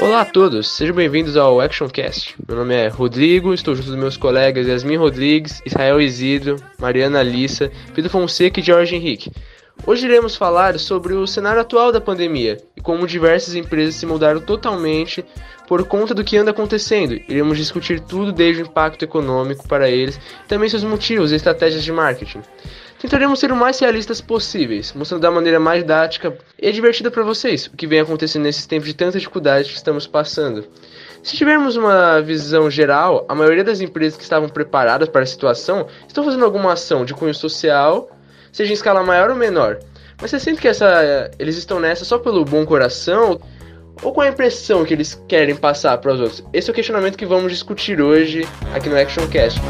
Olá a todos, sejam bem-vindos ao ActionCast. Meu nome é Rodrigo, estou junto dos meus colegas Yasmin Rodrigues, Israel Isidro, Mariana Alissa, Pedro Fonseca e Jorge Henrique. Hoje iremos falar sobre o cenário atual da pandemia e como diversas empresas se mudaram totalmente por conta do que anda acontecendo. Iremos discutir tudo desde o impacto econômico para eles, também seus motivos e estratégias de marketing. Tentaremos ser o mais realistas possíveis, mostrando da maneira mais didática e divertida para vocês o que vem acontecendo nesses tempos de tanta dificuldade que estamos passando. Se tivermos uma visão geral, a maioria das empresas que estavam preparadas para a situação estão fazendo alguma ação de cunho social, seja em escala maior ou menor. Mas você sente que essa, eles estão nessa só pelo bom coração ou com a impressão que eles querem passar para os outros? Esse é o questionamento que vamos discutir hoje aqui no ActionCast.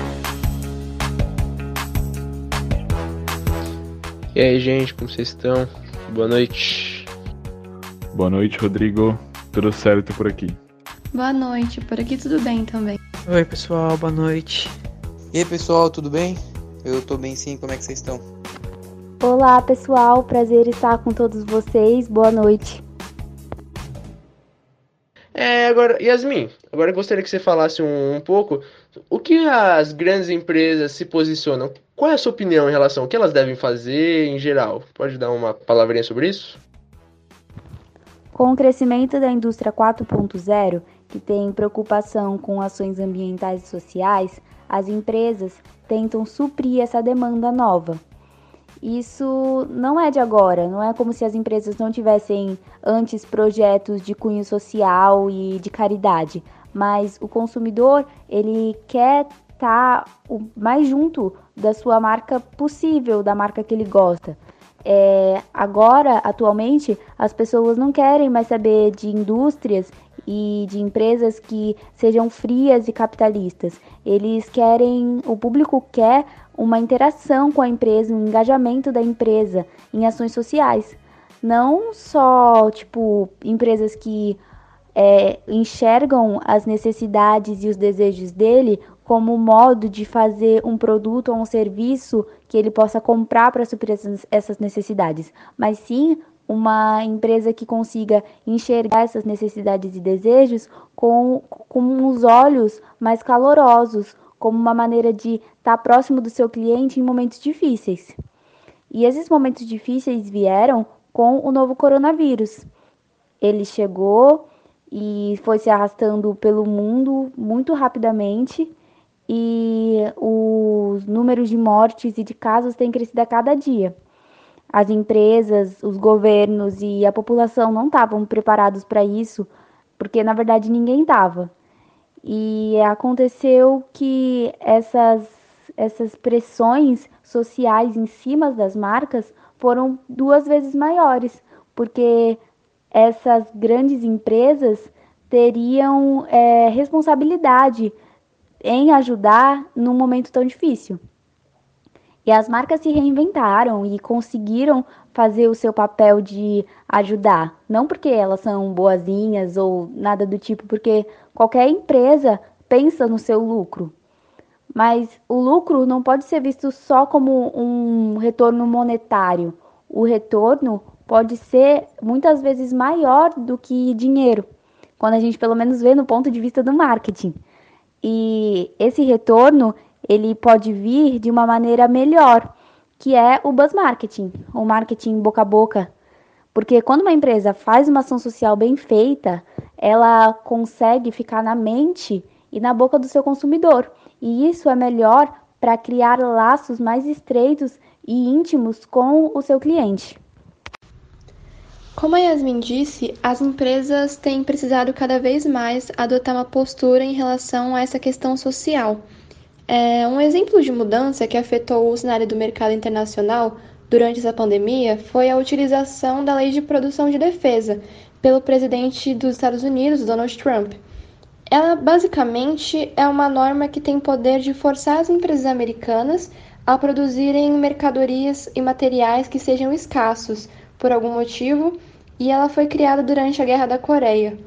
E aí, gente, como vocês estão? Boa noite. Boa noite, Rodrigo. Tudo certo por aqui? Boa noite, por aqui tudo bem também. Oi, pessoal, boa noite. E aí, pessoal, tudo bem? Eu tô bem sim, como é que vocês estão? Olá, pessoal, prazer estar com todos vocês. Boa noite. É, agora, Yasmin, agora eu gostaria que você falasse um, um pouco o que as grandes empresas se posicionam. Qual é a sua opinião em relação ao que elas devem fazer em geral? Pode dar uma palavrinha sobre isso? Com o crescimento da indústria 4.0, que tem preocupação com ações ambientais e sociais, as empresas tentam suprir essa demanda nova. Isso não é de agora, não é como se as empresas não tivessem antes projetos de cunho social e de caridade, mas o consumidor, ele quer estar tá o mais junto da sua marca possível, da marca que ele gosta. É, agora, atualmente, as pessoas não querem mais saber de indústrias e de empresas que sejam frias e capitalistas. Eles querem, o público quer uma interação com a empresa, um engajamento da empresa em ações sociais. Não só, tipo, empresas que é, enxergam as necessidades e os desejos dele como modo de fazer um produto ou um serviço que ele possa comprar para suprir essas necessidades, mas sim uma empresa que consiga enxergar essas necessidades e desejos com, com os olhos mais calorosos, como uma maneira de estar tá próximo do seu cliente em momentos difíceis. E esses momentos difíceis vieram com o novo coronavírus. Ele chegou e foi se arrastando pelo mundo muito rapidamente e os números de mortes e de casos têm crescido a cada dia. As empresas, os governos e a população não estavam preparados para isso, porque na verdade ninguém estava. E aconteceu que essas, essas pressões sociais em cima das marcas foram duas vezes maiores, porque essas grandes empresas teriam é, responsabilidade em ajudar num momento tão difícil. E as marcas se reinventaram e conseguiram fazer o seu papel de ajudar. Não porque elas são boazinhas ou nada do tipo, porque qualquer empresa pensa no seu lucro. Mas o lucro não pode ser visto só como um retorno monetário. O retorno pode ser muitas vezes maior do que dinheiro, quando a gente pelo menos vê no ponto de vista do marketing. E esse retorno ele pode vir de uma maneira melhor, que é o buzz marketing, o marketing boca a boca. Porque quando uma empresa faz uma ação social bem feita, ela consegue ficar na mente e na boca do seu consumidor. E isso é melhor para criar laços mais estreitos e íntimos com o seu cliente. Como a Yasmin disse, as empresas têm precisado cada vez mais adotar uma postura em relação a essa questão social. É, um exemplo de mudança que afetou o cenário do mercado internacional durante essa pandemia foi a utilização da Lei de Produção de Defesa pelo presidente dos Estados Unidos, Donald Trump. Ela basicamente é uma norma que tem poder de forçar as empresas americanas a produzirem mercadorias e materiais que sejam escassos por algum motivo e ela foi criada durante a Guerra da Coreia.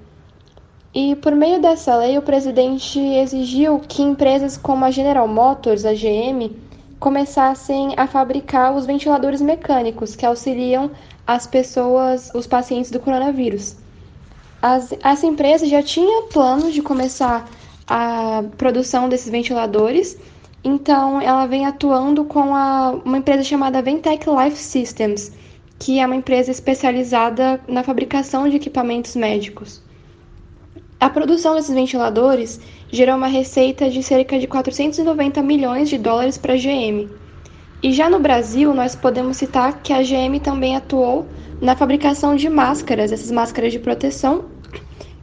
E por meio dessa lei, o presidente exigiu que empresas como a General Motors, a GM, começassem a fabricar os ventiladores mecânicos que auxiliam as pessoas, os pacientes do coronavírus. As, essa empresa já tinha plano de começar a produção desses ventiladores, então ela vem atuando com a, uma empresa chamada Ventec Life Systems, que é uma empresa especializada na fabricação de equipamentos médicos. A produção desses ventiladores gerou uma receita de cerca de 490 milhões de dólares para a GM. E já no Brasil, nós podemos citar que a GM também atuou na fabricação de máscaras, essas máscaras de proteção,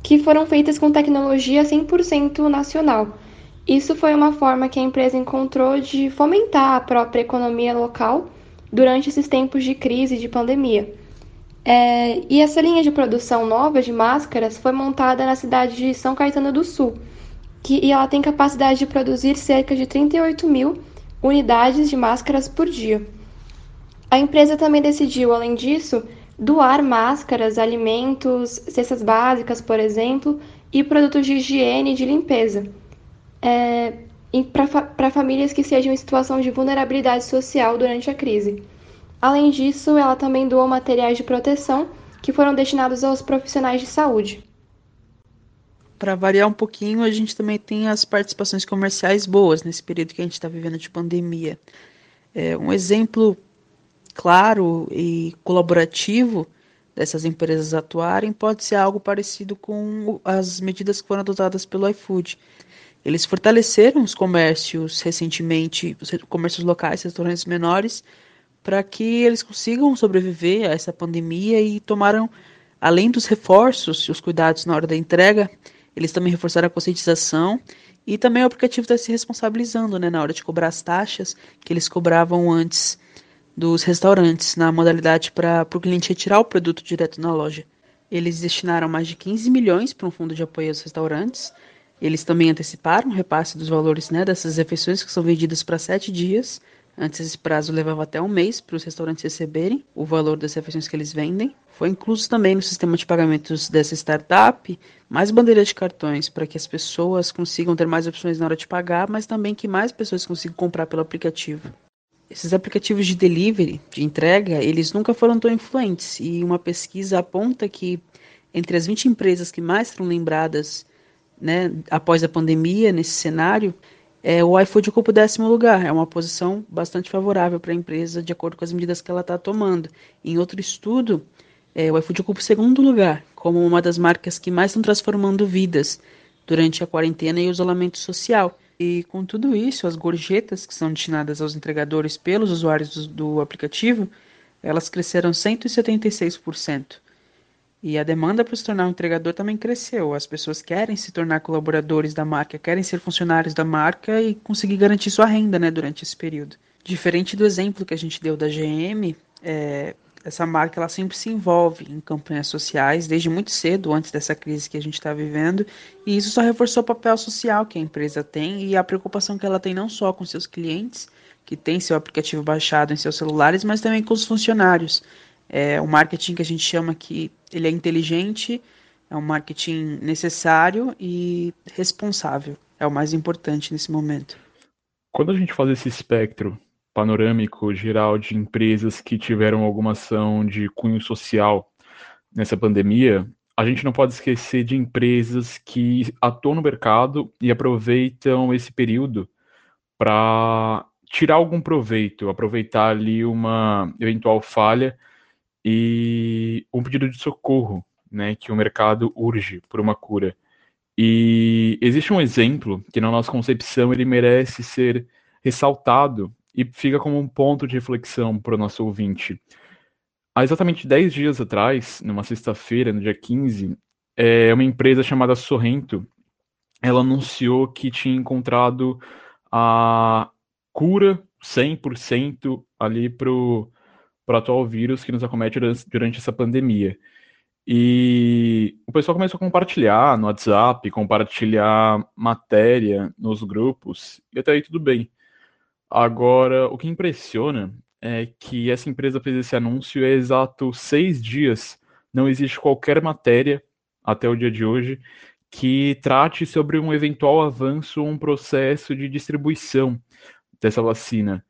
que foram feitas com tecnologia 100% nacional. Isso foi uma forma que a empresa encontrou de fomentar a própria economia local durante esses tempos de crise e de pandemia. É, e essa linha de produção nova de máscaras foi montada na cidade de São Caetano do Sul, que, e ela tem capacidade de produzir cerca de 38 mil unidades de máscaras por dia. A empresa também decidiu, além disso, doar máscaras, alimentos, cestas básicas, por exemplo, e produtos de higiene e de limpeza. É, para famílias que sejam em situação de vulnerabilidade social durante a crise. Além disso, ela também doou materiais de proteção que foram destinados aos profissionais de saúde. Para variar um pouquinho, a gente também tem as participações comerciais boas nesse período que a gente está vivendo de pandemia. É, um exemplo claro e colaborativo dessas empresas atuarem pode ser algo parecido com as medidas que foram adotadas pelo iFood eles fortaleceram os comércios recentemente, os comércios locais, restaurantes menores, para que eles consigam sobreviver a essa pandemia e tomaram, além dos reforços e os cuidados na hora da entrega, eles também reforçaram a conscientização e também o aplicativo está se responsabilizando né, na hora de cobrar as taxas que eles cobravam antes dos restaurantes, na modalidade para o cliente retirar o produto direto na loja. Eles destinaram mais de 15 milhões para um fundo de apoio aos restaurantes eles também anteciparam o repasse dos valores né, dessas refeições que são vendidas para sete dias. Antes esse prazo levava até um mês para os restaurantes receberem o valor das refeições que eles vendem. Foi incluso também no sistema de pagamentos dessa startup mais bandeiras de cartões para que as pessoas consigam ter mais opções na hora de pagar, mas também que mais pessoas consigam comprar pelo aplicativo. Esses aplicativos de delivery, de entrega, eles nunca foram tão influentes e uma pesquisa aponta que entre as 20 empresas que mais foram lembradas né, após a pandemia, nesse cenário, é, o iFood ocupa o décimo lugar. É uma posição bastante favorável para a empresa, de acordo com as medidas que ela está tomando. Em outro estudo, é, o iFood ocupa o segundo lugar, como uma das marcas que mais estão transformando vidas durante a quarentena e o isolamento social. E com tudo isso, as gorjetas que são destinadas aos entregadores pelos usuários do, do aplicativo, elas cresceram 176%. E a demanda para se tornar um entregador também cresceu. As pessoas querem se tornar colaboradores da marca, querem ser funcionários da marca e conseguir garantir sua renda né, durante esse período. Diferente do exemplo que a gente deu da GM, é, essa marca ela sempre se envolve em campanhas sociais desde muito cedo, antes dessa crise que a gente está vivendo, e isso só reforçou o papel social que a empresa tem e a preocupação que ela tem não só com seus clientes, que têm seu aplicativo baixado em seus celulares, mas também com os funcionários. É um marketing que a gente chama que ele é inteligente, é um marketing necessário e responsável. É o mais importante nesse momento. Quando a gente faz esse espectro panorâmico geral de empresas que tiveram alguma ação de cunho social nessa pandemia, a gente não pode esquecer de empresas que atuam no mercado e aproveitam esse período para tirar algum proveito, aproveitar ali uma eventual falha e um pedido de socorro, né, que o mercado urge por uma cura. E existe um exemplo que na nossa concepção ele merece ser ressaltado e fica como um ponto de reflexão para o nosso ouvinte. Há exatamente 10 dias atrás, numa sexta-feira, no dia 15, é, uma empresa chamada Sorrento, ela anunciou que tinha encontrado a cura 100% ali para o para o atual vírus que nos acomete durante essa pandemia. E o pessoal começou a compartilhar no WhatsApp, compartilhar matéria nos grupos, e até aí tudo bem. Agora, o que impressiona é que essa empresa fez esse anúncio há exato seis dias. Não existe qualquer matéria, até o dia de hoje, que trate sobre um eventual avanço ou um processo de distribuição dessa vacina.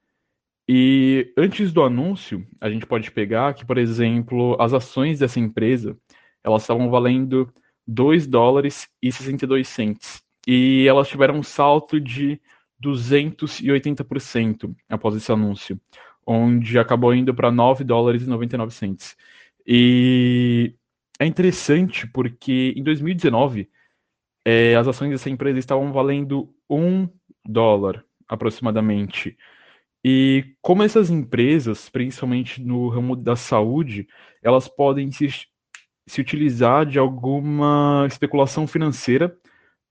E antes do anúncio, a gente pode pegar que, por exemplo, as ações dessa empresa, elas estavam valendo 2 dólares e 62 cents. E elas tiveram um salto de 280% após esse anúncio, onde acabou indo para 9 dólares e 99 cents. E é interessante porque em 2019 é, as ações dessa empresa estavam valendo 1 dólar aproximadamente. E como essas empresas, principalmente no ramo da saúde, elas podem se, se utilizar de alguma especulação financeira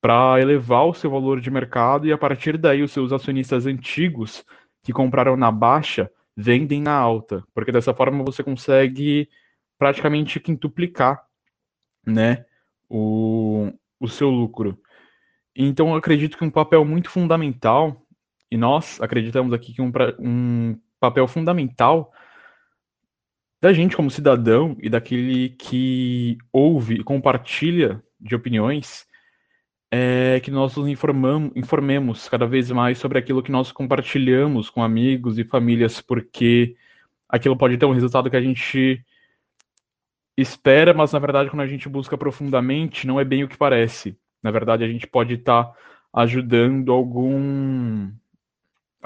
para elevar o seu valor de mercado e a partir daí os seus acionistas antigos que compraram na baixa vendem na alta, porque dessa forma você consegue praticamente quintuplicar, né, o, o seu lucro. Então eu acredito que um papel muito fundamental e nós acreditamos aqui que um, um papel fundamental da gente como cidadão e daquele que ouve e compartilha de opiniões é que nós nos informamos, informemos cada vez mais sobre aquilo que nós compartilhamos com amigos e famílias, porque aquilo pode ter um resultado que a gente espera, mas na verdade quando a gente busca profundamente não é bem o que parece. Na verdade a gente pode estar tá ajudando algum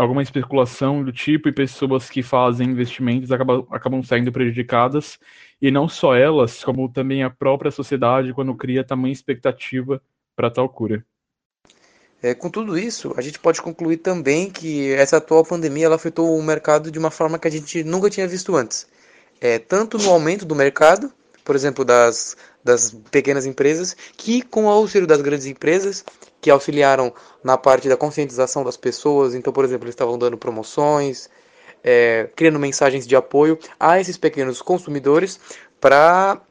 alguma especulação do tipo e pessoas que fazem investimentos acabam, acabam saindo prejudicadas, e não só elas, como também a própria sociedade quando cria tamanha expectativa para tal cura. É, com tudo isso, a gente pode concluir também que essa atual pandemia ela afetou o mercado de uma forma que a gente nunca tinha visto antes. É, tanto no aumento do mercado, por exemplo, das, das pequenas empresas, que com o auxílio das grandes empresas, que auxiliaram na parte da conscientização das pessoas. Então, por exemplo, eles estavam dando promoções, é, criando mensagens de apoio a esses pequenos consumidores para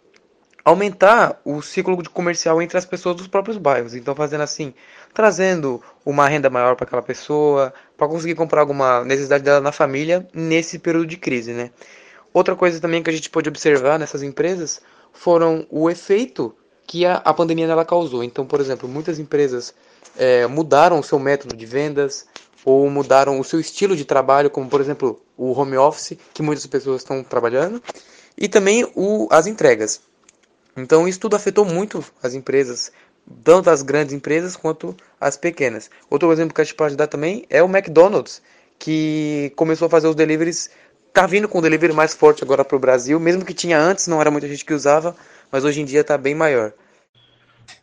aumentar o ciclo de comercial entre as pessoas dos próprios bairros. Então, fazendo assim, trazendo uma renda maior para aquela pessoa, para conseguir comprar alguma necessidade dela na família nesse período de crise, né? Outra coisa também que a gente pode observar nessas empresas foram o efeito que a, a pandemia nela causou. Então, por exemplo, muitas empresas é, mudaram o seu método de vendas ou mudaram o seu estilo de trabalho, como por exemplo o home office, que muitas pessoas estão trabalhando, e também o, as entregas. Então, isso tudo afetou muito as empresas, tanto as grandes empresas quanto as pequenas. Outro exemplo que a gente pode dar também é o McDonald's, que começou a fazer os deliveries, está vindo com o delivery mais forte agora para o Brasil, mesmo que tinha antes, não era muita gente que usava, mas hoje em dia está bem maior.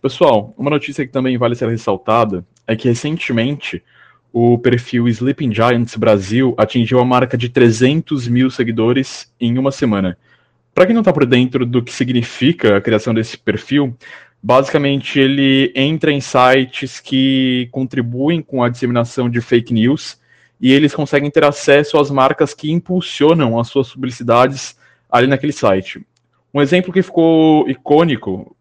Pessoal, uma notícia que também vale ser ressaltada é que recentemente o perfil Sleeping Giants Brasil atingiu a marca de 300 mil seguidores em uma semana. Para quem não está por dentro do que significa a criação desse perfil, basicamente ele entra em sites que contribuem com a disseminação de fake news e eles conseguem ter acesso às marcas que impulsionam as suas publicidades ali naquele site. Um exemplo que ficou icônico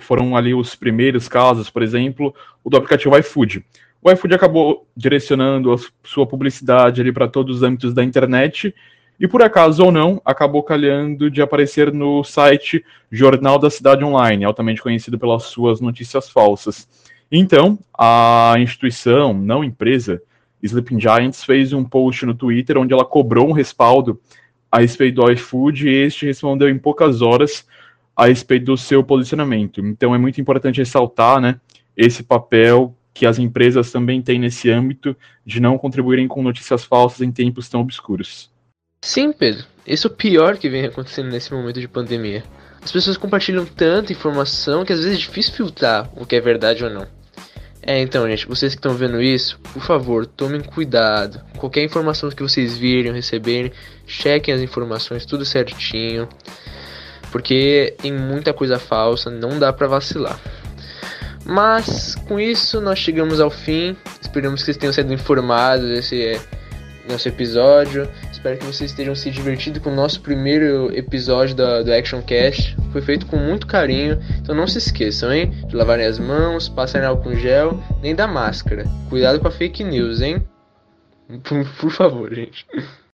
foram ali os primeiros casos, por exemplo, o do aplicativo iFood. O iFood acabou direcionando a sua publicidade ali para todos os âmbitos da internet e por acaso ou não, acabou calhando de aparecer no site Jornal da Cidade Online, altamente conhecido pelas suas notícias falsas. Então, a instituição, não empresa, Sleeping Giants, fez um post no Twitter onde ela cobrou um respaldo a respeito do iFood e este respondeu em poucas horas a respeito do seu posicionamento. Então é muito importante ressaltar né, esse papel que as empresas também têm nesse âmbito de não contribuírem com notícias falsas em tempos tão obscuros. Sim, Pedro. Esse é o pior que vem acontecendo nesse momento de pandemia. As pessoas compartilham tanta informação que às vezes é difícil filtrar o que é verdade ou não. É, então, gente, vocês que estão vendo isso, por favor, tomem cuidado. Qualquer informação que vocês virem, receberem, chequem as informações tudo certinho. Porque tem muita coisa falsa, não dá para vacilar. Mas com isso nós chegamos ao fim. Esperamos que vocês tenham sido informados desse nosso episódio. Espero que vocês estejam se divertindo com o nosso primeiro episódio da, do Action Cast. Foi feito com muito carinho, então não se esqueçam, hein? De lavarem as mãos, passarem álcool gel, nem da máscara. Cuidado com a fake news, hein? Por, por favor, gente.